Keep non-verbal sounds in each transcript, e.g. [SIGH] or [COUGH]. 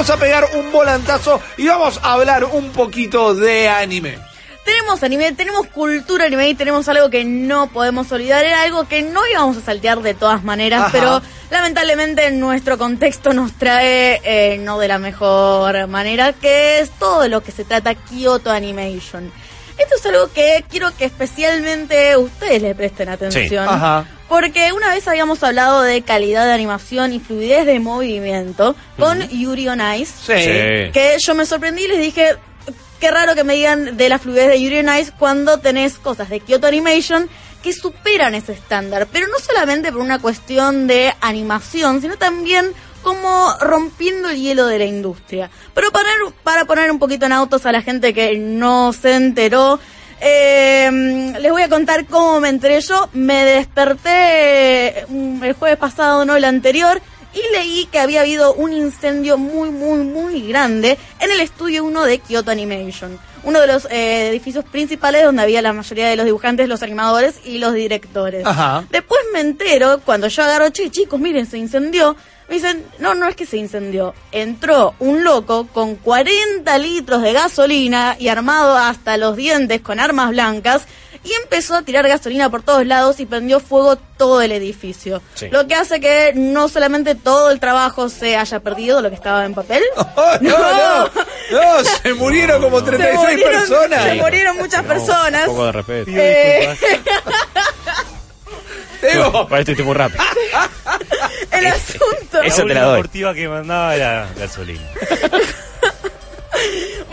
vamos a pegar un volantazo y vamos a hablar un poquito de anime. Tenemos anime, tenemos cultura anime y tenemos algo que no podemos olvidar. Era algo que no íbamos a saltear de todas maneras, Ajá. pero lamentablemente nuestro contexto nos trae eh, no de la mejor manera, que es todo lo que se trata Kyoto Animation. Esto es algo que quiero que especialmente ustedes le presten atención. Ajá. Porque una vez habíamos hablado de calidad de animación y fluidez de movimiento con Yuri on Ice. Sí. Sí. Que yo me sorprendí y les dije, qué raro que me digan de la fluidez de Yuri on Ice cuando tenés cosas de Kyoto Animation que superan ese estándar. Pero no solamente por una cuestión de animación, sino también como rompiendo el hielo de la industria. Pero para, para poner un poquito en autos a la gente que no se enteró, eh, les voy a contar cómo me enteré yo. Me desperté mm, el jueves pasado, no el anterior, y leí que había habido un incendio muy, muy, muy grande en el estudio 1 de Kyoto Animation. Uno de los eh, edificios principales donde había la mayoría de los dibujantes, los animadores y los directores. Ajá. Después me entero, cuando yo agarro, che, chicos, miren, se incendió. Me dicen, no, no es que se incendió. Entró un loco con 40 litros de gasolina y armado hasta los dientes con armas blancas y empezó a tirar gasolina por todos lados y prendió fuego todo el edificio. Sí. Lo que hace que no solamente todo el trabajo se haya perdido, lo que estaba en papel. [LAUGHS] Oh, no, no, no, se murieron como 36 se murieron, personas. se murieron muchas personas. Un poco de respeto. Eh. Digo, [LAUGHS] Para esto estoy muy rápido. el asunto. Esa te la doy. deportiva que mandaba era gasolina. [LAUGHS]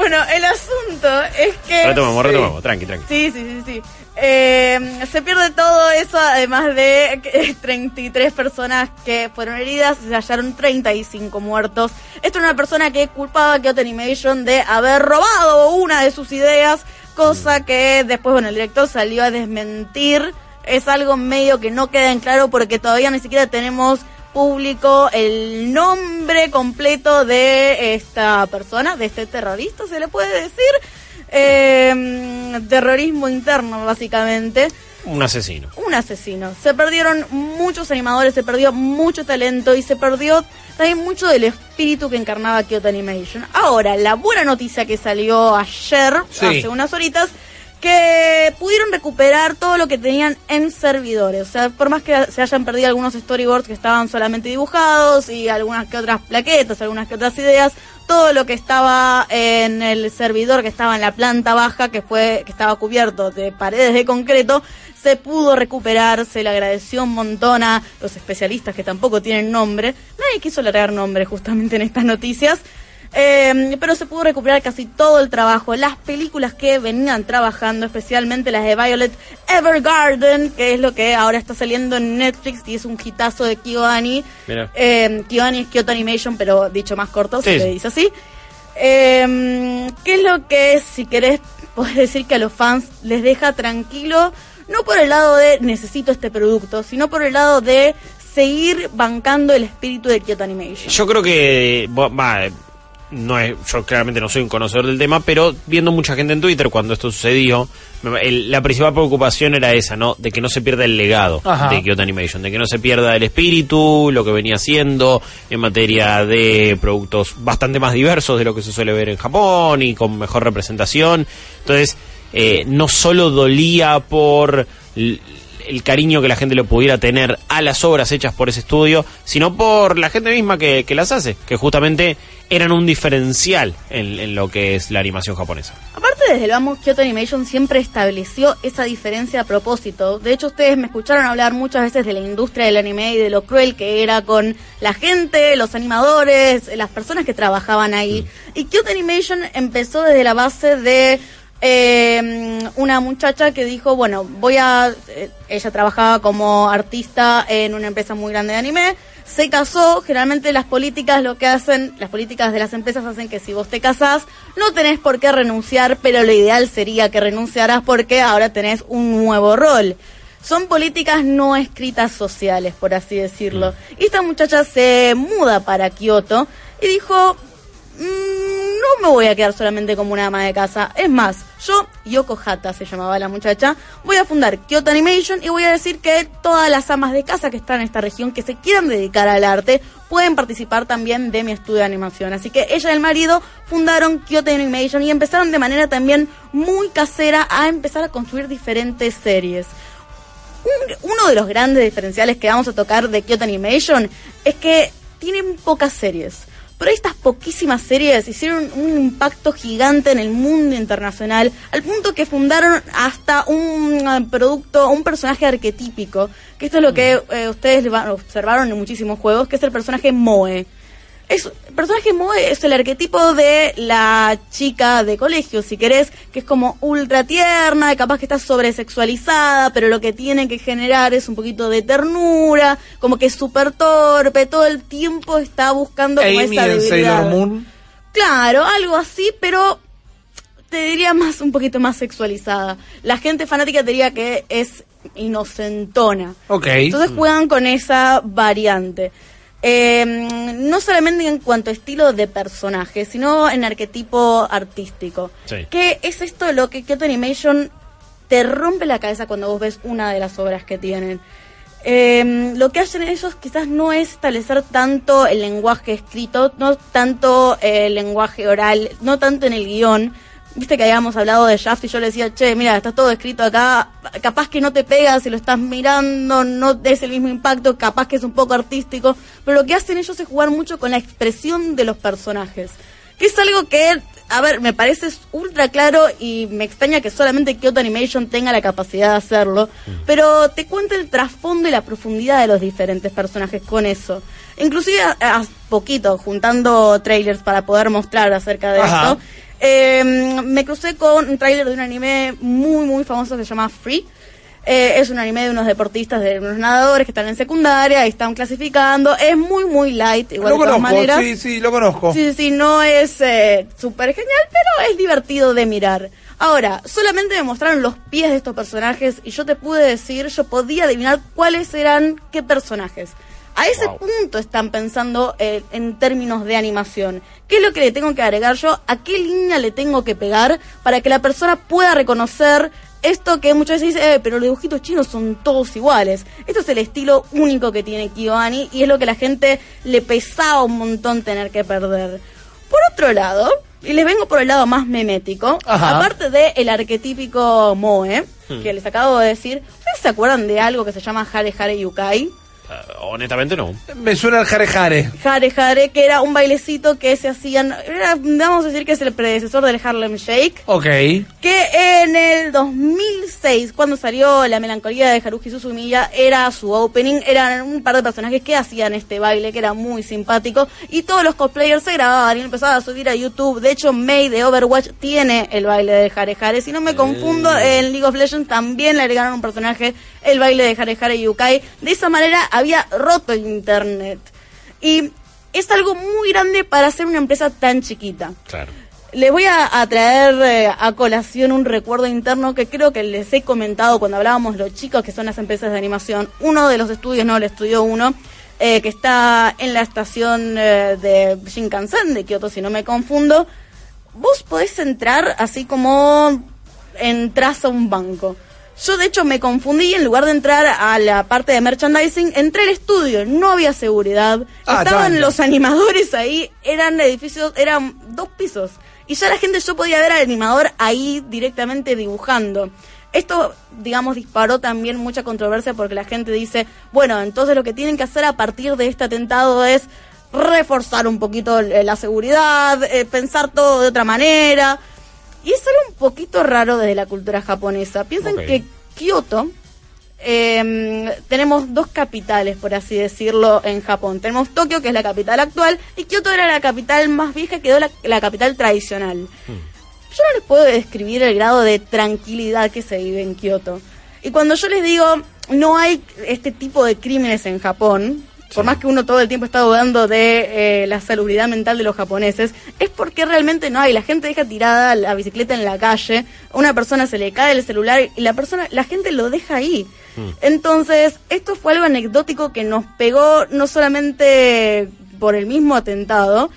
Bueno, el asunto es que... Retomamos, retomamos. Tranqui, tranqui. Sí, sí, sí, sí. Eh, se pierde todo eso, además de que [LAUGHS] 33 personas que fueron heridas, se hallaron 35 muertos. Esto es una persona que culpaba a Kyoto Animation de haber robado una de sus ideas, cosa que después, bueno, el director salió a desmentir. Es algo medio que no queda en claro porque todavía ni siquiera tenemos público el nombre completo de esta persona, de este terrorista, se le puede decir. Eh, terrorismo interno, básicamente. Un asesino. Un asesino. Se perdieron muchos animadores, se perdió mucho talento y se perdió también mucho del espíritu que encarnaba Kyoto Animation. Ahora, la buena noticia que salió ayer, Sí. hace unas horitas, que pudieron recuperar todo lo que tenían en servidores. O sea, por más que se hayan perdido algunos storyboards que estaban solamente dibujados y algunas que otras plaquetas, algunas que otras ideas, todo lo que estaba en el servidor que estaba en la planta baja, que fue que estaba cubierto de paredes de concreto, se pudo recuperar, se le agradeció un montón a los especialistas que tampoco tienen nombre. Nadie quiso largar nombre justamente en estas noticias. Eh, pero se pudo recuperar casi todo el trabajo, las películas que venían trabajando, especialmente las de Violet Evergarden, que es lo que ahora está saliendo en Netflix y es un hitazo de KyoAni. Eh, KyoAni es Kyoto Animation, pero dicho más corto, Sí, se le dice así. Eh, ¿Qué es lo que, si querés, [LAUGHS] podés decir que a los fans les deja tranquilo? No por el lado de necesito este producto, sino por el lado de seguir bancando el espíritu de Kyoto Animation. Yo creo que eh, no es, yo claramente no soy un conocedor del tema, pero viendo mucha gente en Twitter cuando esto sucedió, el- la principal preocupación era esa, ¿no? De que no se pierda el legado Ajá. de Kyoto Animation, de que no se pierda el espíritu, lo que venía haciendo en materia de productos bastante más diversos de lo que se suele ver en Japón y con mejor representación. Entonces, eh, no solo dolía por el cariño que la gente le pudiera tener a las obras hechas por ese estudio, sino por la gente misma que, que las hace, que justamente eran un diferencial en, en lo que es la animación japonesa. Aparte, desde vamos, Kyoto Animation siempre estableció esa diferencia a propósito. De hecho, ustedes me escucharon hablar muchas veces de la industria del anime y de lo cruel que era con la gente, los animadores, las personas que trabajaban ahí. Y Kyoto Animation empezó desde la base de eh, una muchacha que dijo, bueno, voy a... eh, ella trabajaba como artista en una empresa muy grande de anime, se casó, generalmente las políticas lo que hacen, las políticas de las empresas hacen que si vos te casás, no tenés por qué renunciar, pero lo ideal sería que renunciaras porque ahora tenés un nuevo rol. Son políticas no escritas sociales, por así decirlo. Y esta muchacha se muda para Kioto y dijo, "Mm, no me voy a quedar solamente como una ama de casa. Es más, yo, Yoko Hata se llamaba la muchacha, voy a fundar Kyoto Animation y voy a decir que todas las amas de casa que están en esta región que se quieran dedicar al arte pueden participar también de mi estudio de animación. Así que ella y el marido fundaron Kyoto Animation y empezaron de manera también muy casera a empezar a construir diferentes series. Un- uno de los grandes diferenciales que vamos a tocar de Kyoto Animation es que tienen pocas series. Pero estas poquísimas series hicieron un impacto gigante en el mundo internacional, al punto que fundaron hasta un eh, producto, un personaje arquetípico, que esto es lo que eh, ustedes observaron en muchísimos juegos, que es el personaje Moe. Es, el personaje Moe es el arquetipo de la chica de colegio, si querés, que es como ultra tierna, capaz que está sobresexualizada, pero lo que tiene que generar es un poquito de ternura, como que es súper torpe, todo el tiempo está buscando como Amy esa debilidad. Moon. Claro, algo así, pero te diría más un poquito más sexualizada. La gente fanática te diría que es inocentona. Ok. Entonces juegan con esa variante. Eh, no solamente en cuanto a estilo de personaje, sino en arquetipo artístico. Sí. ¿Qué es esto lo que Kyoto Animation te rompe la cabeza cuando vos ves una de las obras que tienen? Eh, lo que hacen ellos quizás no es establecer tanto el lenguaje escrito, no tanto el lenguaje oral, no tanto en el guion. Viste que habíamos hablado de Shaft y yo le decía, che, mira, está todo escrito acá, capaz que no te pega si lo estás mirando, no es el mismo impacto, capaz que es un poco artístico, pero lo que hacen ellos es jugar mucho con la expresión de los personajes, que es algo que, a ver, me parece ultra claro y me extraña que solamente Kyoto Animation tenga la capacidad de hacerlo, pero te cuenta el trasfondo y la profundidad de los diferentes personajes con eso. Inclusive a, a poquito, juntando trailers para poder mostrar acerca de Ajá. esto, eh, me crucé con un tráiler de un anime muy, muy famoso que se llama Free. Eh, es un anime de unos deportistas, de unos nadadores que están en secundaria y están clasificando. Es muy, muy light, igual Lo de todas conozco, maneras. sí, sí, lo conozco. Sí, sí, no es eh, súper genial, pero es divertido de mirar. Ahora, solamente me mostraron los pies de estos personajes y yo te pude decir, yo podía adivinar cuáles eran qué personajes. A ese Wow. punto están pensando eh, en términos de animación. ¿Qué es lo que le tengo que agregar yo? ¿A qué línea le tengo que pegar para que la persona pueda reconocer esto que muchas veces dice, eh, pero los dibujitos chinos son todos iguales? Esto es el estilo único que tiene KyoAni y es lo que la gente le pesaba un montón tener que perder. Por otro lado, y les vengo por el lado más memético, Ajá. aparte del arquetípico Moe, que les acabo de decir, ¿ustedes se acuerdan de algo que se llama Hare Hare Yukai? Eh, honestamente no. Me suena el jare jare. Hare Hare, que era un bailecito que se hacían, era, vamos a decir que es el predecesor del Harlem Shake, Ok. que en el 2006, cuando salió La melancolía de Haruhi Suzumiya, era su opening, eran un par de personajes que hacían este baile, que era muy simpático, y todos los cosplayers se grababan y empezaban a subir a YouTube. De hecho, Mei de Overwatch tiene el baile de Hare Hare. Si no me confundo, en League of Legends también le agregaron un personaje el baile de Hare Hare Yukai. De esa manera había roto el internet. Y es algo muy grande para ser una empresa tan chiquita. Claro. Les voy a, a traer eh, a colación un recuerdo interno que creo que les he comentado cuando hablábamos los chicos que son las empresas de animación. Uno de los estudios, no, el estudio uno, eh, que está en la estación eh, de Shinkansen de Kioto, si no me confundo. Vos podés entrar así como entras a un banco. Yo de hecho me confundí y en lugar de entrar a la parte de merchandising, entré al estudio, no había seguridad, Ah, estaban tanto. los animadores ahí, eran edificios, eran dos pisos. Y ya la gente, yo podía ver al animador ahí directamente dibujando. Esto, digamos, disparó también mucha controversia porque la gente dice, bueno, entonces lo que tienen que hacer a partir de este atentado es reforzar un poquito la seguridad, eh, pensar todo de otra manera. Y es algo un poquito raro desde la cultura japonesa. Piensen que Kioto, eh, tenemos dos capitales, por así decirlo, en Japón. Tenemos Tokio, que es la capital actual, y Kioto era la capital más vieja, quedó la, la capital tradicional. Yo no les puedo describir el grado de tranquilidad que se vive en Kioto. Y cuando yo les digo, no hay este tipo de crímenes en Japón, por más que uno todo el tiempo está dudando de eh, la salubridad mental de los japoneses, es porque realmente no hay. La gente deja tirada la bicicleta en la calle, a una persona se le cae el celular y la persona, la gente lo deja ahí. Entonces, esto fue algo anecdótico que nos pegó no solamente por el mismo atentado,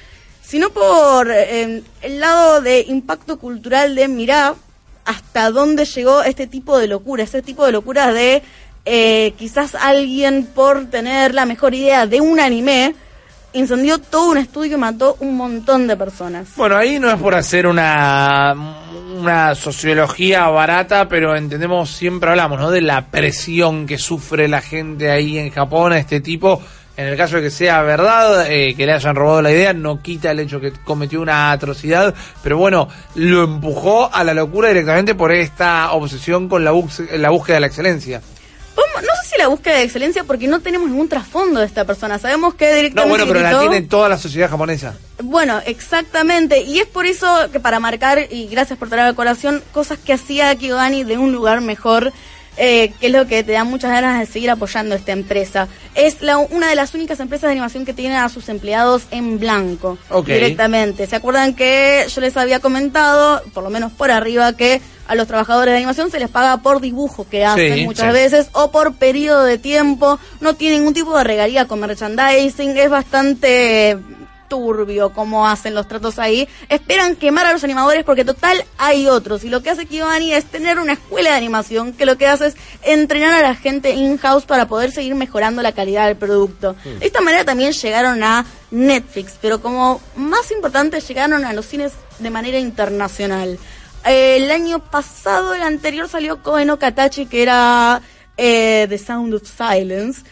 sino por eh, el lado de impacto cultural de mirá hasta dónde llegó este tipo de locura, este tipo de locura de eh, quizás alguien por tener la mejor idea de un anime incendió todo un estudio y mató un montón de personas. Bueno, ahí no es por hacer una, una sociología barata, pero entendemos, siempre hablamos, ¿no? De la presión que sufre la gente ahí en Japón a este tipo. En el caso de que sea verdad, eh, que le hayan robado la idea, no quita el hecho que cometió una atrocidad, pero bueno, lo empujó a la locura directamente por esta obsesión con la, la búsqueda de la excelencia. No sé si la búsqueda de excelencia porque no tenemos ningún trasfondo de esta persona. Sabemos que No, directamente bueno, pero la tiene toda la sociedad japonesa. Bueno, exactamente. Y es por eso que para marcar, y gracias por traer a colación, cosas que hacía Kiyogani de un lugar mejor, eh, que es lo que te da muchas ganas de seguir apoyando esta empresa. Es la, una de las únicas empresas de animación que tiene a sus empleados en blanco Ok. directamente. ¿Se acuerdan que yo les había comentado, por lo menos por arriba, que a los trabajadores de animación se les paga por dibujo que hacen Sí, muchas sí. veces o por periodo de tiempo? No tiene ningún tipo de regalía con merchandising, es bastante turbio cómo hacen los tratos ahí. Esperan quemar a los animadores porque total hay otros. Y lo que hace Kiyobani es tener una escuela de animación que lo que hace es entrenar a la gente in-house para poder seguir mejorando la calidad del producto. De esta manera también llegaron a Netflix, pero como más importante llegaron a los cines de manera internacional. Eh, el año pasado, el anterior salió Koe no Katachi, que era eh, The Sound of Silence,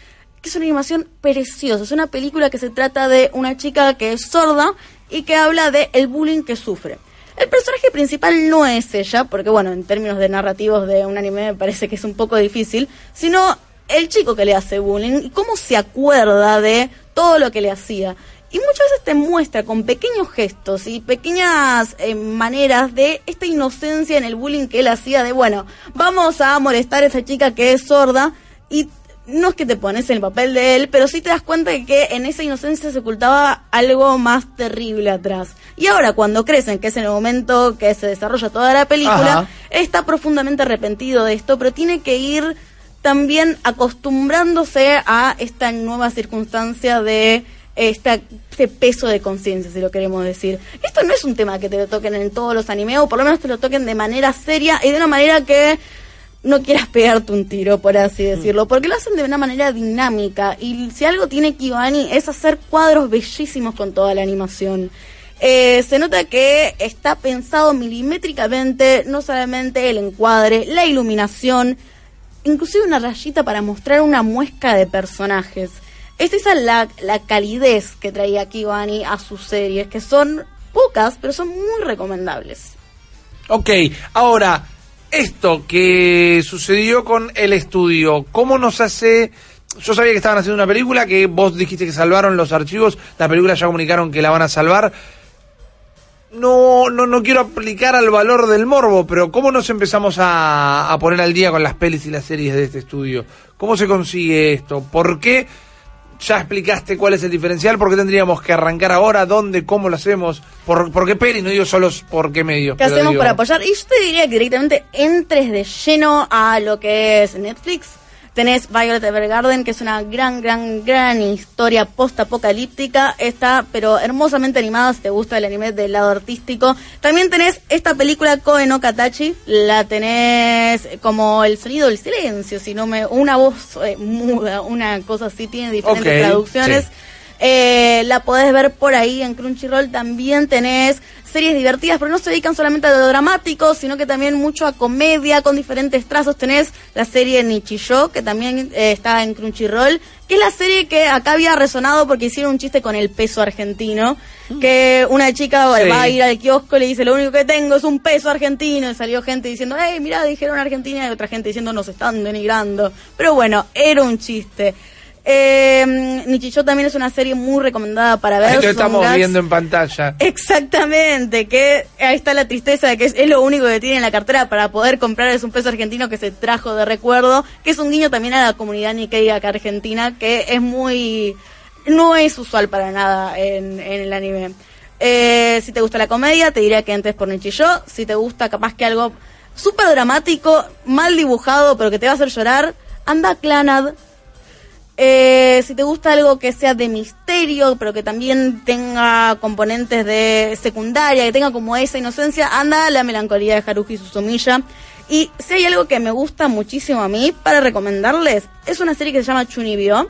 que es una animación preciosa. Es una película que se trata de una chica que es sorda y que habla de el bullying que sufre. El personaje principal no es ella, porque bueno, en términos de narrativos de un anime me parece que es un poco difícil, sino el chico que le hace bullying y cómo se acuerda de todo lo que le hacía. Y muchas veces te muestra con pequeños gestos y pequeñas eh, maneras de esta inocencia en el bullying que él hacía de, bueno, vamos a molestar a esa chica que es sorda y no es que te pones en el papel de él, pero sí te das cuenta de que en esa inocencia se ocultaba algo más terrible atrás. Y ahora cuando crecen, que es en el momento que se desarrolla toda la película, Ajá. está profundamente arrepentido de esto, pero tiene que ir también acostumbrándose a esta nueva circunstancia de esta, este peso de conciencia, si lo queremos decir. Esto no es un tema que te lo toquen en todos los animes, o por lo menos te lo toquen de manera seria y de una manera que no quieras pegarte un tiro, por así decirlo, porque lo hacen de una manera dinámica. Y si algo tiene Kibani es hacer cuadros bellísimos con toda la animación. Eh, se nota que está pensado milimétricamente, no solamente el encuadre, la iluminación, inclusive una rayita para mostrar una muesca de personajes. Es esa la, la calidez que traía Kibani a sus series, que son pocas, pero son muy recomendables. Ok, ahora, esto que sucedió con el estudio, ¿cómo nos hace...? Yo sabía que estaban haciendo una película, que vos dijiste que salvaron los archivos, la película ya comunicaron que la van a salvar. No, no, no quiero aplicar al valor del morbo, pero ¿cómo nos empezamos a, a poner al día con las pelis y las series de este estudio? ¿Cómo se consigue esto? ¿Por qué? Ya explicaste cuál es el diferencial, ¿por qué tendríamos que arrancar ahora? ¿Dónde? ¿Cómo lo hacemos? ¿Por, por qué peli? No digo solo por qué medio. ¿Qué hacemos para apoyar? Y yo te diría que directamente entres de lleno a lo que es Netflix. Tenés Violet Evergarden, que es una gran, gran, gran historia post-apocalíptica. Está, pero hermosamente animada si te gusta el anime del lado artístico. También tenés esta película Koe no Katachi. La tenés como el sonido del silencio, si no me... Una voz eh, muda, una cosa así. Tiene diferentes traducciones. sí. Eh, la podés ver por ahí en Crunchyroll. También tenés series divertidas, pero no se dedican solamente a lo dramático, sino que también mucho a comedia con diferentes trazos. Tenés la serie Nichijou, que también eh, está en Crunchyroll, que es la serie que acá había resonado porque hicieron un chiste con el peso argentino. Que una chica Sí. va a ir al kiosco y le dice, lo único que tengo es un peso argentino. Y salió gente diciendo, hey, mirá, dijeron Argentina. Y otra gente diciendo, nos están denigrando. Pero bueno, era un chiste. Eh, también es una serie muy recomendada para ver. Lo estamos viendo en pantalla. Exactamente, que ahí está la tristeza de que es, es lo único que tiene en la cartera para poder comprar es un peso argentino que se trajo de recuerdo, que es un guiño también a la comunidad Nikkei acá argentina, que es muy... no es usual para nada en, en el anime. Eh, si te gusta la comedia, te diría que entres por Nichijou. Si te gusta capaz que algo súper dramático, mal dibujado, pero que te va a hacer llorar, anda a Clanad, eh, si te gusta algo que sea de misterio, pero que también tenga componentes de secundaria, que tenga como esa inocencia, anda la melancolía de Haruhi Suzumiya. Y si hay algo que me gusta muchísimo a mí para recomendarles, es una serie que se llama Chunibyo,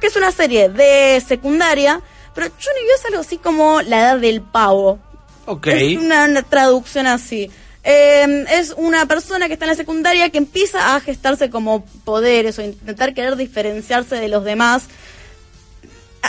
que es una serie de secundaria, Pero Chunibyo es algo así como la edad del pavo. Ok. Es una, una traducción así. Eh, es una persona que está en la secundaria que empieza a gestarse como poderes o intentar querer diferenciarse de los demás,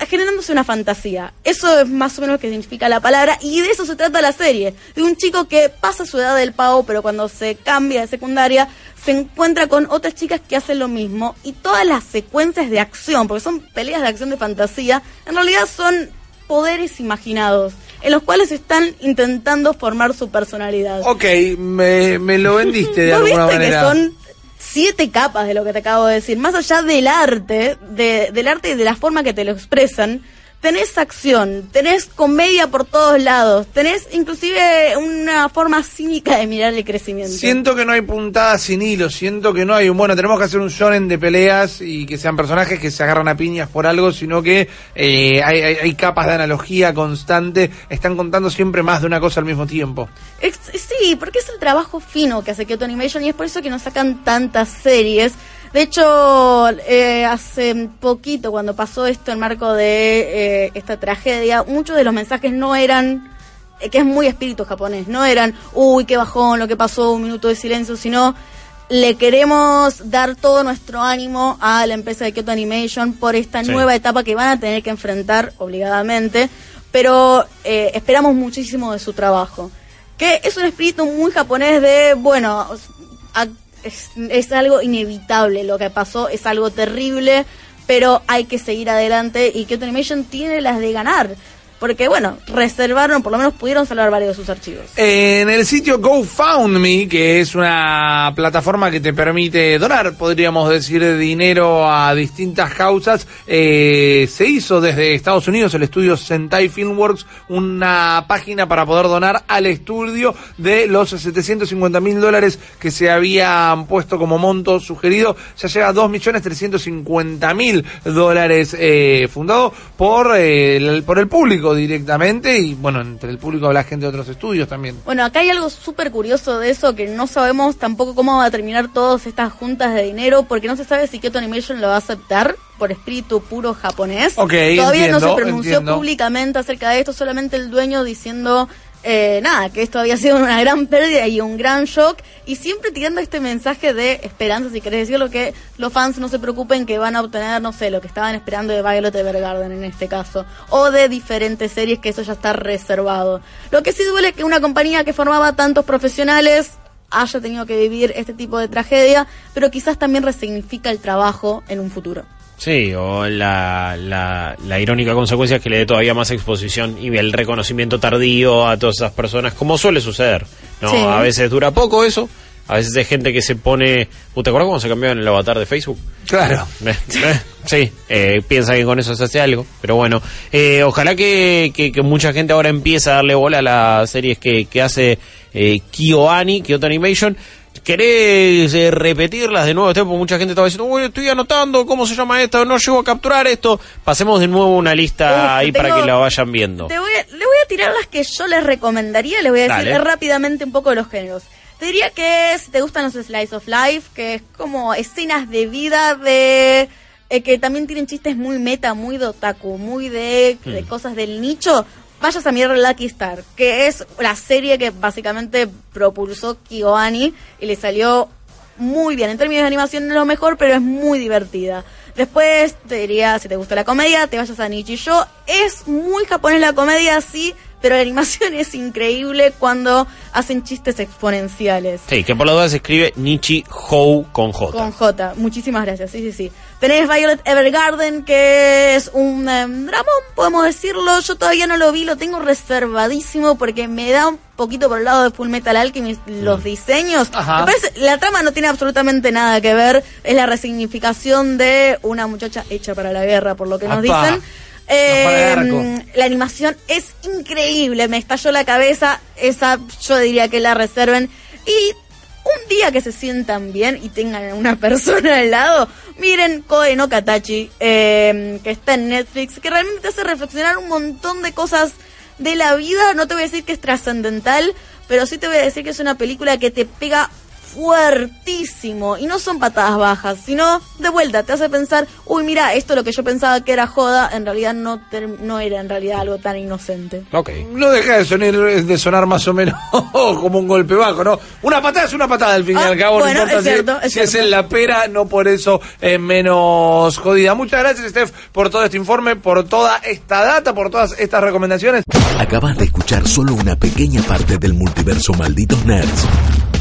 generándose una fantasía. Eso es más o menos lo que significa la palabra y de eso se trata la serie. De un chico que pasa su edad del pavo, pero cuando se cambia de secundaria se encuentra con otras chicas que hacen lo mismo y todas las secuencias de acción, porque son peleas de acción de fantasía, en realidad son poderes imaginados, en los cuales están intentando formar su personalidad. Ok, me, me lo vendiste de ¿Vos alguna viste manera. que son siete capas de lo que te acabo de decir? Más allá del arte, de, del arte y de la forma que te lo expresan, tenés acción, tenés comedia por todos lados, tenés inclusive una forma cínica de mirar el crecimiento. Siento que no hay puntadas sin hilo, siento que no hay un, bueno, tenemos que hacer un shonen de peleas y que sean personajes que se agarran a piñas por algo, sino que eh, hay, hay- hay capas de analogía constante, están contando siempre más de una cosa al mismo tiempo. Sí, porque es el trabajo fino que hace Kyoto Animation y es por eso que nos sacan tantas series. De hecho, eh, hace poquito, cuando pasó esto en marco de eh, esta tragedia, muchos de los mensajes no eran, eh, que es muy espíritu japonés, no eran, uy, qué bajón lo que pasó, un minuto de silencio, sino le queremos dar todo nuestro ánimo a la empresa de Kyoto Animation por esta Sí. nueva etapa que van a tener que enfrentar obligadamente, pero eh, esperamos muchísimo de su trabajo. Que es un espíritu muy japonés de, bueno, es, algo inevitable lo que pasó, es algo terrible, pero hay que seguir adelante y Kyoto Animation tiene las de ganar. Porque, bueno, reservaron, por lo menos pudieron salvar varios de sus archivos. En el sitio GoFundMe, que es una plataforma que te permite donar, podríamos decir, dinero a distintas causas, eh, se hizo desde Estados Unidos, el estudio Sentai Filmworks, una página para poder donar al estudio de los 750 mil dólares que se habían puesto como monto sugerido. Ya llega a 2.350.000 dólares eh, fundado por, eh, el, por el público directamente y, bueno, entre el público habla gente de otros estudios también. Bueno, acá hay algo súper curioso de eso, que no sabemos tampoco cómo va a terminar todas estas juntas de dinero, porque no se sabe si Kyoto Animation lo va a aceptar por espíritu puro japonés. Ok, Todavía no se pronunció entiendo. públicamente acerca de esto, solamente el dueño diciendo... eh, nada, que esto había sido una gran pérdida y un gran shock, y siempre tirando este mensaje de esperanza, si querés decirlo, que los fans no se preocupen que van a obtener, no sé, lo que estaban esperando de Violet Evergarden en este caso, o de diferentes series que eso ya está reservado. Lo que sí duele es que una compañía que formaba tantos profesionales haya tenido que vivir este tipo de tragedia, pero quizás también resignifica el trabajo en un futuro. Sí, o la, la, la irónica consecuencia es que le dé todavía más exposición y el reconocimiento tardío a todas esas personas, como suele suceder. ¿no? Sí. A veces dura poco eso, a veces hay gente que se pone... ¿Te acuerdas cómo se cambió en el avatar de Facebook? Claro. [LAUGHS] Eh, eh, sí, eh, piensa que con eso se hace algo, pero bueno, eh, ojalá que, que- que mucha gente ahora empiece a darle bola a las series que, que hace eh, KyoAni, Kyoto Animation. ¿Querés eh, repetirlas de nuevo? Este, Porque mucha gente estaba diciendo, uy, estoy anotando, ¿cómo se llama esto? No llego a capturar esto. Pasemos de nuevo una lista Uf, ahí tengo- para que la vayan viendo. Te voy a- le voy a tirar las que yo les recomendaría, les voy a decir rápidamente un poco de los géneros. Te diría que si te gustan los slice of life, que es como escenas de vida de eh, que también tienen chistes muy meta, muy de otaku, muy de, de cosas del nicho, vayas a mirar Lucky Star, que es la serie que básicamente propulsó KyoAni y le salió muy bien. En términos de animación no es lo mejor, pero es muy divertida. Después te diría, si te gusta la comedia, te vayas a Nichijou. Es muy japonés la comedia, sí, pero la animación [LAUGHS] es increíble cuando hacen chistes exponenciales. Sí, que por la duda se escribe Nichi Hou con J. Con J, muchísimas gracias, sí, sí, sí. Tenés Violet Evergarden, que es un em, dramón, podemos decirlo. Yo todavía no lo vi, lo tengo reservadísimo porque me da un poquito por el lado de Full Metal Alchemist los diseños. Ajá. Me parece, la trama no tiene absolutamente nada que ver, es la resignificación de una muchacha hecha para la guerra, por lo que nos dicen. Eh, arco. la animación es increíble, me estalló la cabeza, esa yo diría que la reserven. Y un día que se sientan bien y tengan una [LAUGHS] persona al lado, miren Koe no Katachi, eh, que está en Netflix, que realmente te hace reflexionar un montón de cosas de la vida. No te voy a decir que es trascendental, pero sí te voy a decir que es una película que te pega fuertísimo. Y no son patadas bajas, sino de vuelta, te hace pensar, uy, mira, esto lo que yo pensaba que era joda, en realidad no, no era en realidad algo tan inocente. Ok. No deja de sonar, de sonar más o menos [LAUGHS] como un golpe bajo, ¿no? Una patada es una patada al fin y Ah, al cabo, bueno, no importa es si, cierto, es si es cierto. en la pera, no por eso es menos jodida. Muchas gracias, Steph, por todo este informe, por toda esta data, por todas estas recomendaciones. Acabas de escuchar solo una pequeña parte del multiverso Malditos Nerds.